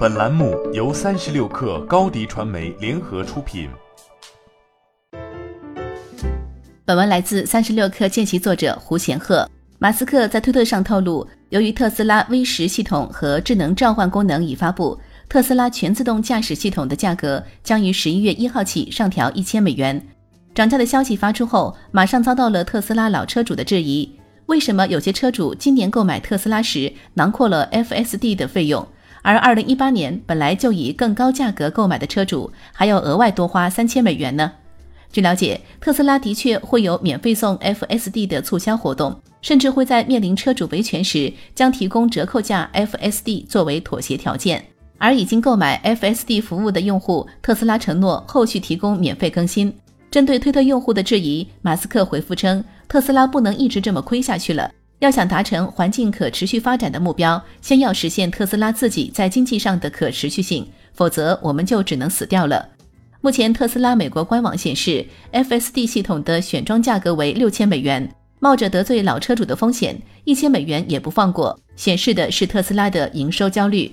本栏目由三十六氪高低传媒联合出品。本文来自三十六氪见习作者胡贤鹤。马斯克在推特上透露，由于特斯拉 V 十系统和智能召唤功能已发布，特斯拉全自动驾驶系统的价格将于十一月一号起上调一千美元。涨价的消息发出后，马上遭到了特斯拉老车主的质疑：为什么有些车主今年购买特斯拉时囊括了 FSD 的费用？而二零一八年本来就以更高价格购买的车主，还要额外多花三千美元呢。据了解，特斯拉的确会有免费送 FSD 的促销活动，甚至会在面临车主维权时，将提供折扣价 FSD 作为妥协条件。而已经购买 FSD 服务的用户，特斯拉承诺后续提供免费更新。针对推特用户的质疑，马斯克回复称，特斯拉不能一直这么亏下去了。要想达成环境可持续发展的目标，先要实现特斯拉自己在经济上的可持续性，否则我们就只能死掉了。目前，特斯拉美国官网显示，FSD 系统的选装价格为六千美元，冒着得罪老车主的风险，一千美元也不放过，显示的是特斯拉的营收焦虑。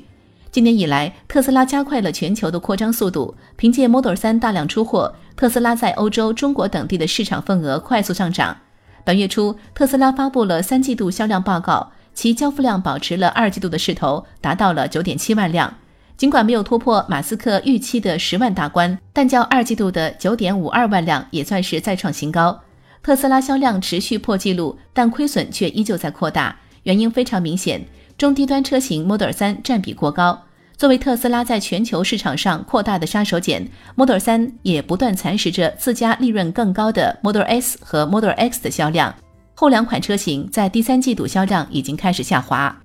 今年以来，特斯拉加快了全球的扩张速度，凭借 Model 3大量出货，特斯拉在欧洲、中国等地的市场份额快速上涨。本月初，特斯拉发布了三季度销量报告，其交付量保持了二季度的势头，达到了九点七万辆。尽管没有突破马斯克预期的十万大关，但较二季度的九点五二万辆也算是再创新高。特斯拉销量持续破纪录，但亏损却依旧在扩大，原因非常明显：中低端车型 Model 3占比过高。作为特斯拉在全球市场上扩大的杀手锏，Model 3也不断蚕食着自家利润更高的 Model S 和 Model X 的销量。后两款车型在第三季度销量已经开始下滑。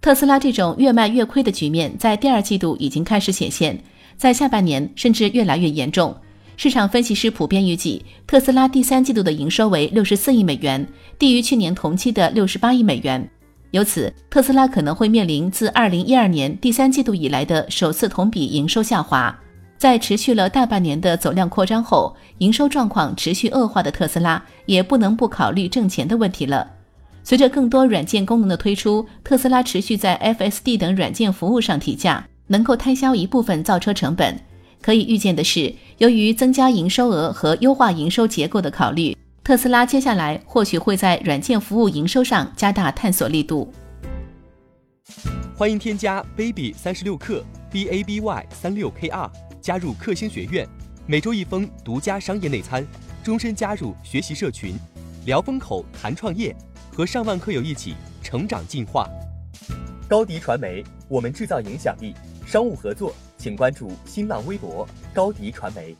特斯拉这种越卖越亏的局面在第二季度已经开始显现，在下半年甚至越来越严重。市场分析师普遍预计，特斯拉第三季度的营收为六十四亿美元，低于去年同期的六十八亿美元。由此，特斯拉可能会面临自二零一二年第三季度以来的首次同比营收下滑。在持续了大半年的走量扩张后，营收状况持续恶化的特斯拉也不能不考虑挣钱的问题了。随着更多软件功能的推出，特斯拉持续在 FSD 等软件服务上提价，能够摊销一部分造车成本。可以预见的是，由于增加营收额和优化营收结构的考虑。特斯拉接下来或许会在软件服务营收上加大探索力度。欢迎添加 baby 三十六克 b a b y 三六 k r 加入克星学院，每周一封独家商业内参，终身加入学习社群，聊风口谈创业，和上万课友一起成长进化。高迪传媒，我们制造影响力。商务合作，请关注新浪微博高迪传媒。